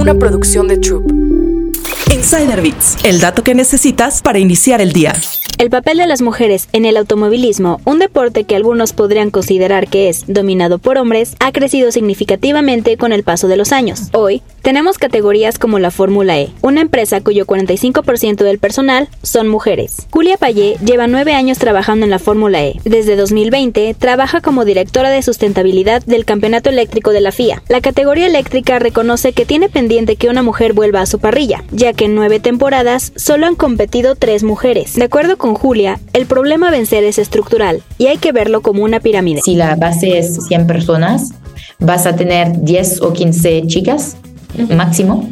una producción de Troop. Insider Bits, el dato que necesitas para iniciar el día. El papel de las mujeres en el automovilismo, un deporte que algunos podrían considerar que es dominado por hombres, ha crecido significativamente con el paso de los años. Hoy, tenemos categorías como la Fórmula E, una empresa cuyo 45% del personal son mujeres. Julia Payé lleva nueve años trabajando en la Fórmula E. Desde 2020, trabaja como directora de sustentabilidad del Campeonato Eléctrico de la FIA. La categoría eléctrica reconoce que tiene pendiente que una mujer vuelva a su parrilla, ya que en nueve temporadas solo han competido tres mujeres. De acuerdo con Julia, el problema a vencer es estructural y hay que verlo como una pirámide. Si la base es 100 personas, vas a tener 10 o 15 chicas máximo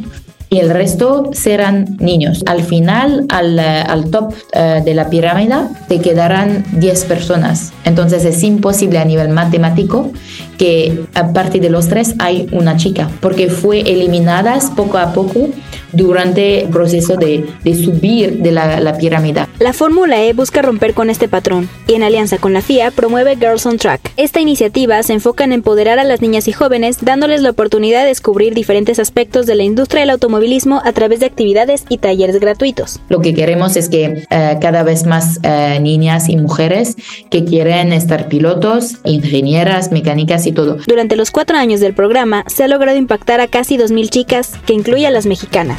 y el resto serán niños. Al final, al, al top uh, de la pirámide, te quedarán 10 personas. Entonces es imposible a nivel matemático que a partir de los tres hay una chica, porque fue eliminadas poco a poco durante el proceso de, de subir de la, la pirámide. La Fórmula E busca romper con este patrón y en alianza con la FIA promueve Girls on Track. Esta iniciativa se enfoca en empoderar a las niñas y jóvenes dándoles la oportunidad de descubrir diferentes aspectos de la industria del automovilismo a través de actividades y talleres gratuitos. Lo que queremos es que uh, cada vez más uh, niñas y mujeres que quieren estar pilotos, ingenieras, mecánicas y todo. Durante los cuatro años del programa se ha logrado impactar a casi 2.000 chicas, que incluye a las mexicanas.